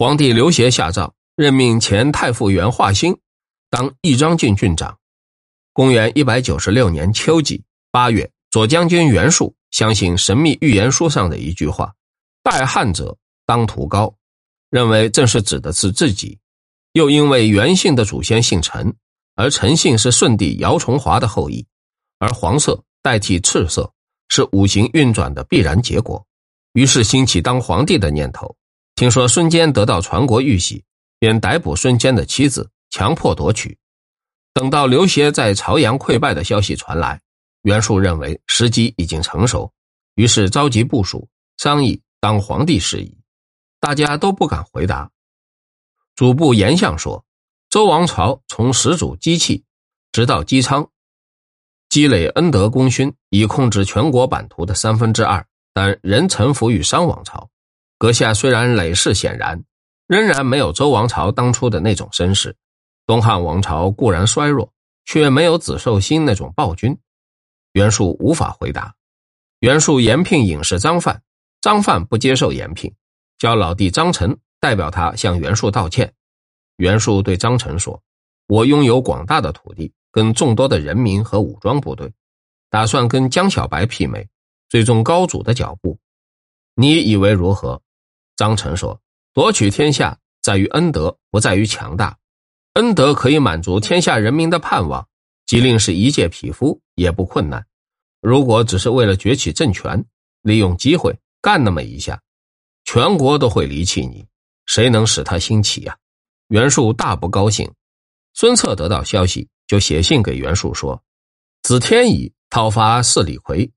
皇帝刘协下诏任命前太傅元华兴当义章郡郡长。公元一百九十六年秋季八月，左将军袁术相信神秘预言书上的一句话：“代汉者当屠高”，认为正是指的是自己。又因为袁姓的祖先姓陈，而陈姓是舜帝姚崇华的后裔，而黄色代替赤色是五行运转的必然结果，于是兴起当皇帝的念头。听说孙坚得到传国玉玺，便逮捕孙坚的妻子，强迫夺取。等到刘协在朝阳溃败的消息传来，袁术认为时机已经成熟，于是召集部属商议当皇帝事宜。大家都不敢回答。主簿严相说：“周王朝从始祖姬器，直到姬昌，积累恩德功勋，已控制全国版图的三分之二，但仍臣服于商王朝。阁下虽然累世显然，仍然没有周王朝当初的那种身世。”东汉王朝固然衰弱，却没有子寿星那种暴君。袁术无法回答。袁术延聘隐士张范，张范不接受延聘，叫老弟张成代表他向袁术道歉。袁术对张成说：“我拥有广大的土地，跟众多的人民和武装部队，打算跟江小白媲美，追踪高祖的脚步。你以为如何？”张成说：“夺取天下在于恩德，不在于强大。”恩德可以满足天下人民的盼望，即令是一介匹夫也不困难。如果只是为了崛起政权，利用机会干那么一下，全国都会离弃你，谁能使他兴起呀？袁术大不高兴。孙策得到消息，就写信给袁术说：“子天乙讨伐四李逵，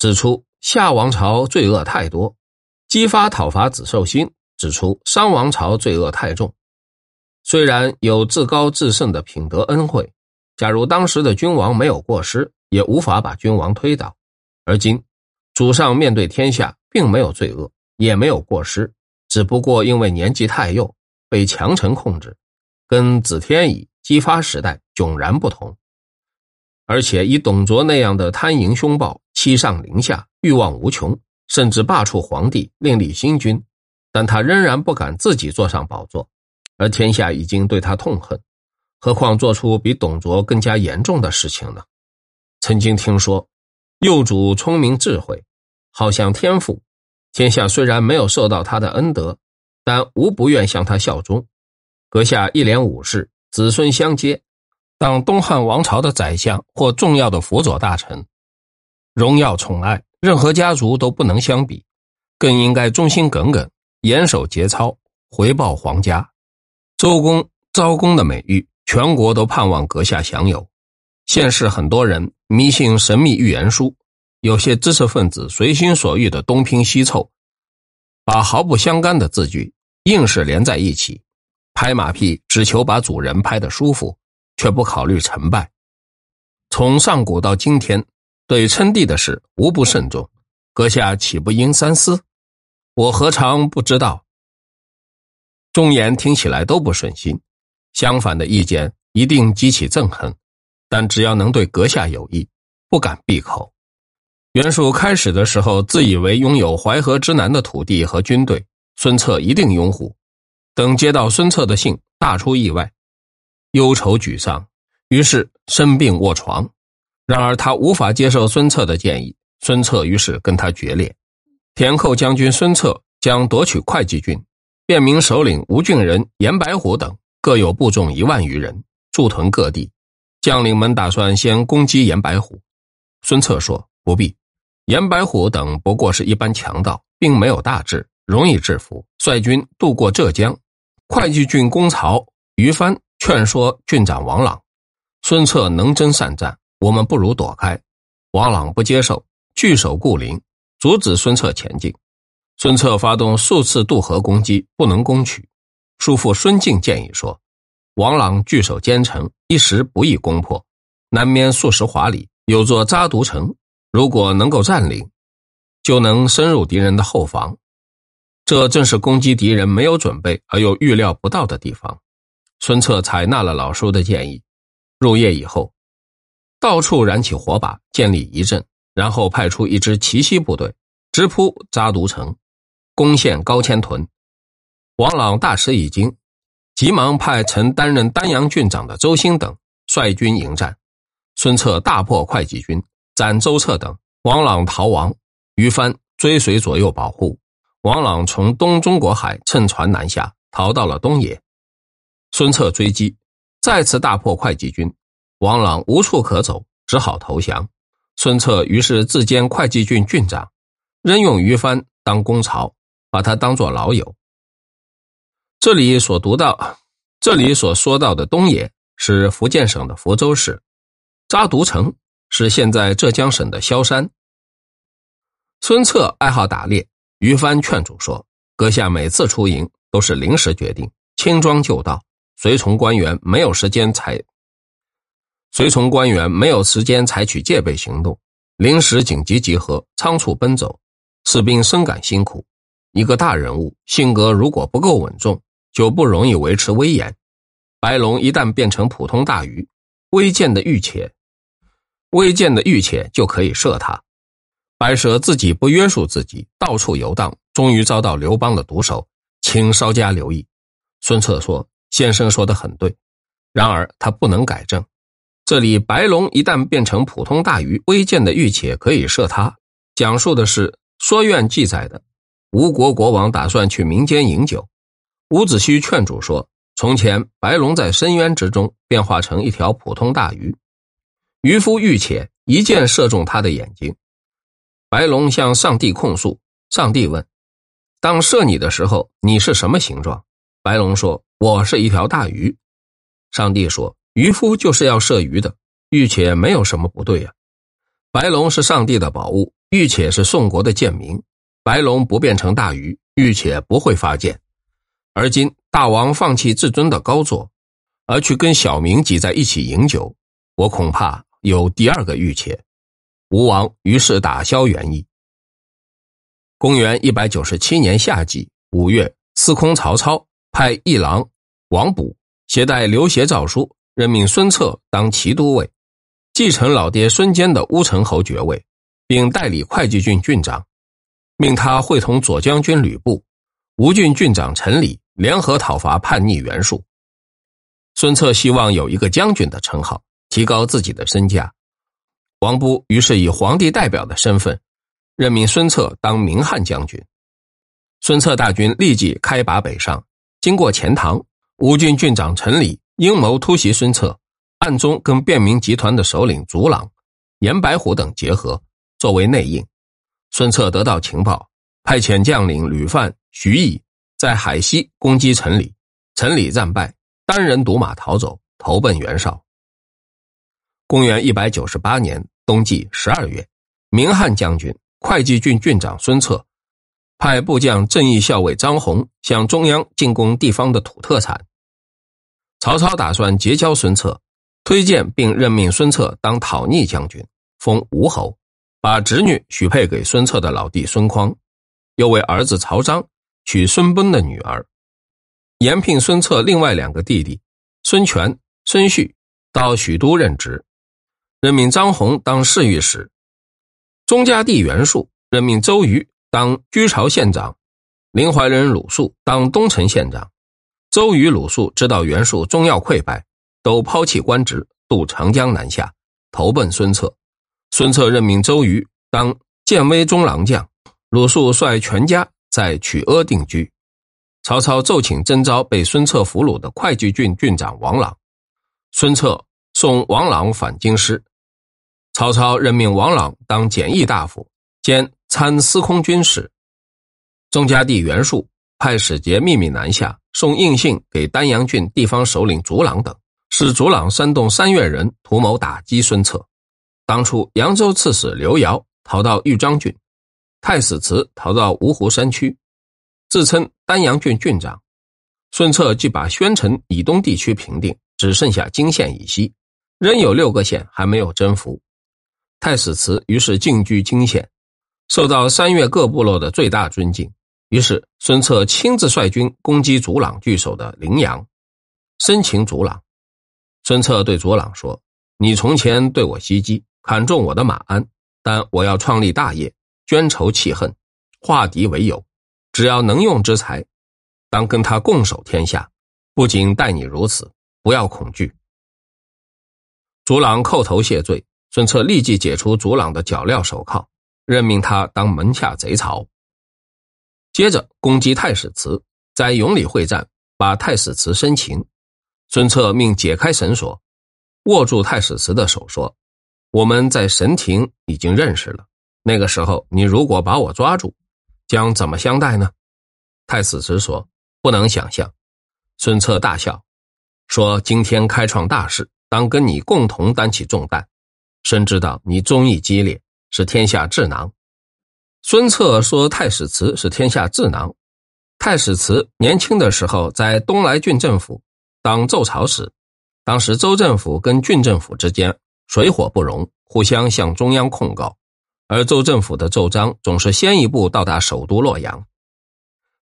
指出夏王朝罪恶太多；姬发讨伐子寿星，指出商王朝罪恶太重。”虽然有至高至圣的品德恩惠，假如当时的君王没有过失，也无法把君王推倒。而今，主上面对天下，并没有罪恶，也没有过失，只不过因为年纪太幼，被强臣控制，跟子天乙姬发时代迥然不同。而且以董卓那样的贪淫凶暴、欺上凌下、欲望无穷，甚至罢黜皇帝，另立新君，但他仍然不敢自己坐上宝座。而天下已经对他痛恨，何况做出比董卓更加严重的事情呢？曾经听说，幼主聪明智慧，好像天赋，天下虽然没有受到他的恩德，但无不愿向他效忠。阁下一连五世，子孙相接，当东汉王朝的宰相或重要的辅佐大臣，荣耀宠爱，任何家族都不能相比，更应该忠心耿耿，严守节操，回报皇家。周公、昭公的美誉，全国都盼望阁下享有。现世很多人迷信神秘预言书，有些知识分子随心所欲的东拼西凑，把毫不相干的字句硬是连在一起，拍马屁，只求把主人拍得舒服，却不考虑成败。从上古到今天，对称帝的事无不慎重，阁下岂不应三思？我何尝不知道？忠言听起来都不顺心，相反的意见一定激起憎恨，但只要能对阁下有益，不敢闭口。袁术开始的时候自以为拥有淮河之南的土地和军队，孙策一定拥护。等接到孙策的信，大出意外，忧愁沮丧，于是生病卧床。然而他无法接受孙策的建议，孙策于是跟他决裂。田寇将军孙策将夺取会稽郡。便明首领吴郡人严白虎等各有部众一万余人驻屯各地，将领们打算先攻击严白虎。孙策说：“不必，严白虎等不过是一般强盗，并没有大志，容易制服。率军渡过浙江，会稽郡公曹于藩劝说郡长王朗，孙策能征善战，我们不如躲开。王朗不接受，据守固陵，阻止孙策前进。”孙策发动数次渡河攻击，不能攻取。叔父孙敬建议说：“王朗据守坚城，一时不易攻破。南面数十华里有座扎毒城，如果能够占领，就能深入敌人的后方。这正是攻击敌人没有准备而又预料不到的地方。”孙策采纳了老叔的建议。入夜以后，到处燃起火把，建立一阵，然后派出一支奇袭部队，直扑扎毒城。攻陷高千屯，王朗大吃一惊，急忙派曾担任丹阳郡长的周兴等率军迎战。孙策大破会稽军，斩周策等，王朗逃亡。于帆追随左右保护。王朗从东中国海乘船南下，逃到了东野。孙策追击，再次大破会稽军，王朗无处可走，只好投降。孙策于是自兼会稽郡郡长，任用于藩当公曹，把他当作老友。这里所读到，这里所说到的东野是福建省的福州市，扎渎城是现在浙江省的萧山。孙策爱好打猎。于帆劝阻说：“阁下每次出营都是临时决定，轻装就到，随从官员没有时间采，随从官员没有时间采取戒备行动，临时紧急集合，仓促奔走，士兵深感辛苦。一个大人物性格如果不够稳重，就不容易维持威严。白龙一旦变成普通大鱼，微贱的御且，微贱的御且就可以射他。”白蛇自己不约束自己，到处游荡，终于遭到刘邦的毒手，请稍加留意。孙策说：“先生说的很对，然而他不能改正。这里白龙一旦变成普通大鱼，微贱的玉且可以射它。讲述的是《说苑》记载的吴国国王打算去民间饮酒，伍子胥劝阻说：从前白龙在深渊之中变化成一条普通大鱼，渔夫玉且一箭射中他的眼睛。”白龙向上帝控诉，上帝问：“当射你的时候，你是什么形状？”白龙说：“我是一条大鱼。”上帝说：“渔夫就是要射鱼的，玉且没有什么不对呀。白龙是上帝的宝物，玉且是宋国的贱民。白龙不变成大鱼，玉且不会发贱。而今大王放弃至尊的高座，而去跟小民挤在一起饮酒，我恐怕有第二个玉且。”吴王于是打消原意。公元一百九十七年夏季五月，司空曹操派议郎王卜携带刘协诏书，任命孙策当骑都尉，继承老爹孙坚的乌程侯爵位，并代理会稽郡郡长，命他会同左将军吕布、吴郡郡长陈礼联合讨伐叛逆袁术。孙策希望有一个将军的称号，提高自己的身价。王布于是以皇帝代表的身份，任命孙策当明汉将军。孙策大军立即开拔北上，经过钱塘，吴郡郡长陈礼阴谋突袭孙策，暗中跟便民集团的首领祖朗、严白虎等结合，作为内应。孙策得到情报，派遣将领吕范、徐毅在海西攻击陈礼，陈礼战败，单人独马逃走，投奔袁绍。公元一百九十八年。冬季十二月，明汉将军、会稽郡郡长孙策派部将正义校尉张宏向中央进贡地方的土特产。曹操打算结交孙策，推荐并任命孙策当讨逆将军，封吴侯，把侄女许配给孙策的老弟孙匡，又为儿子曹彰娶孙贲的女儿，延聘孙策另外两个弟弟孙权、孙旭到许都任职。任命张宏当侍御史，钟家弟袁术任命周瑜当居巢县长，临淮人鲁肃当东城县长。周瑜、鲁肃知道袁术终要溃败，都抛弃官职，渡长江南下，投奔孙策。孙策任命周瑜当建威中郎将，鲁肃率全家在曲阿定居。曹操奏请征召被孙策俘虏的会稽郡郡长王朗，孙策送王朗返京师。曹操任命王朗当简易大夫兼参司空军事。宗家弟袁术派使节秘密南下，送印信给丹阳郡地方首领祖朗等，使祖朗煽动三越人图谋打击孙策。当初扬州刺史刘繇逃到豫章郡，太史慈逃到芜湖山区，自称丹阳郡郡长。孙策即把宣城以东地区平定，只剩下泾县以西，仍有六个县还没有征服。太史慈于是进居泾县，受到三越各部落的最大尊敬。于是孙策亲自率军攻击祖朗据守的陵阳，生擒祖朗。孙策对祖朗说：“你从前对我袭击，砍中我的马鞍，但我要创立大业，捐仇弃恨，化敌为友。只要能用之才，当跟他共守天下。不仅待你如此，不要恐惧。祖朗叩头谢罪，孙策立即解除祖朗的脚镣手铐，任命他当门下贼曹。接着攻击太史慈，在永里会战，把太史慈生擒。孙策命解开绳索，握住太史慈的手，说：“我们在神庭已经认识了。那个时候，你如果把我抓住，将怎么相待呢？”太史慈说：“不能想象。”孙策大笑，说：“今天开创大事，当跟你共同担起重担。深知道你忠义激烈，是天下智囊。”孙策说：“太史慈是天下智囊。太史慈年轻的时候在东莱郡政府当奏曹使，当时州政府跟郡政府之间水火不容，互相向中央控告，而州政府的奏章总是先一步到达首都洛阳。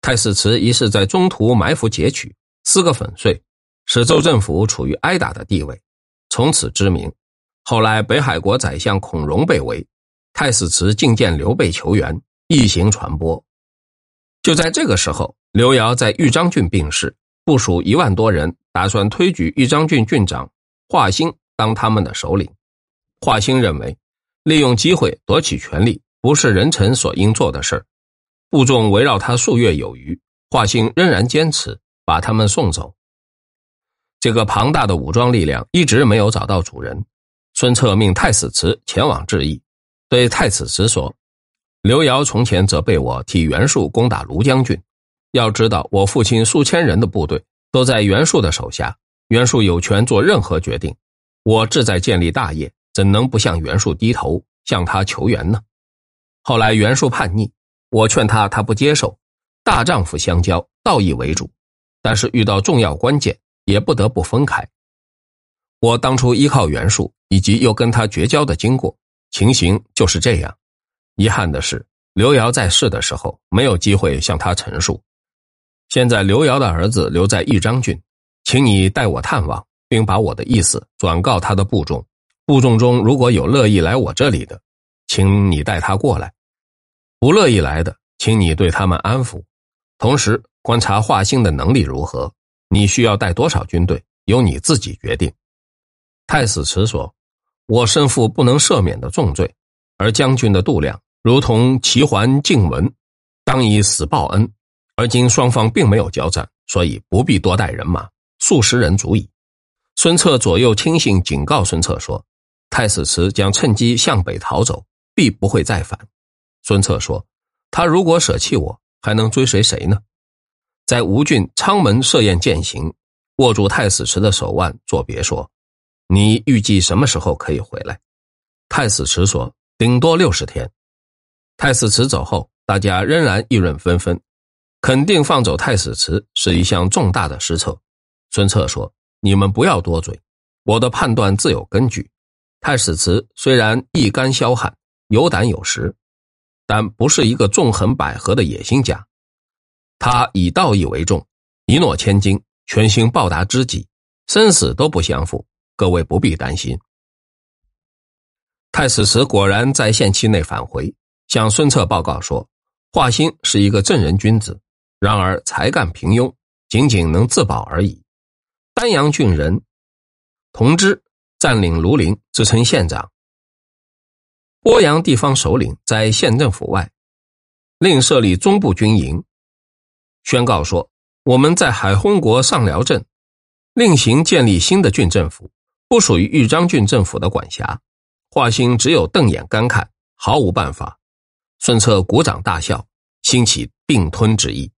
太史慈一是在中途埋伏劫取。”撕个粉碎，使州政府处于挨打的地位，从此知名。后来北海国宰相孔融被围，太史慈觐见刘备求援，一行传播。就在这个时候，刘繇在豫章郡病逝，部署一万多人，打算推举豫章郡郡长华歆当他们的首领。华歆认为，利用机会夺取权力不是人臣所应做的事儿。部众围绕他数月有余，华歆仍然坚持。把他们送走。这个庞大的武装力量一直没有找到主人。孙策命太史慈前往致意，对太史慈说：“刘繇从前责备我替袁术攻打庐将军，要知道我父亲数千人的部队都在袁术的手下，袁术有权做任何决定。我志在建立大业，怎能不向袁术低头，向他求援呢？后来袁术叛逆，我劝他，他不接受。大丈夫相交，道义为主。”但是遇到重要关键，也不得不分开。我当初依靠袁术，以及又跟他绝交的经过，情形就是这样。遗憾的是，刘瑶在世的时候没有机会向他陈述。现在刘瑶的儿子留在豫章郡，请你代我探望，并把我的意思转告他的部众。部众中如果有乐意来我这里的，请你带他过来；不乐意来的，请你对他们安抚，同时。观察华歆的能力如何？你需要带多少军队，由你自己决定。太史慈说：“我身负不能赦免的重罪，而将军的度量如同齐桓晋文，当以死报恩。而今双方并没有交战，所以不必多带人马，数十人足矣。”孙策左右亲信警告孙策说：“太史慈将趁机向北逃走，必不会再返。”孙策说：“他如果舍弃我，还能追随谁呢？”在吴郡昌门设宴饯行，握住太史慈的手腕作别说：“你预计什么时候可以回来？”太史慈说：“顶多六十天。”太史慈走后，大家仍然议论纷纷，肯定放走太史慈是一项重大的失策。孙策说：“你们不要多嘴，我的判断自有根据。太史慈虽然一干萧悍，有胆有识，但不是一个纵横捭阖的野心家。”他以道义为重，一诺千金，全心报答知己，生死都不相负。各位不必担心。太史慈果然在限期内返回，向孙策报告说：“华歆是一个正人君子，然而才干平庸，仅仅能自保而已。”丹阳郡人同知占领庐陵，自称县长。鄱阳地方首领在县政府外，另设立中部军营。宣告说：“我们在海昏国上辽镇另行建立新的郡政府，不属于豫章郡政府的管辖。”华歆只有瞪眼干看，毫无办法。孙策鼓掌大笑，兴起并吞之意。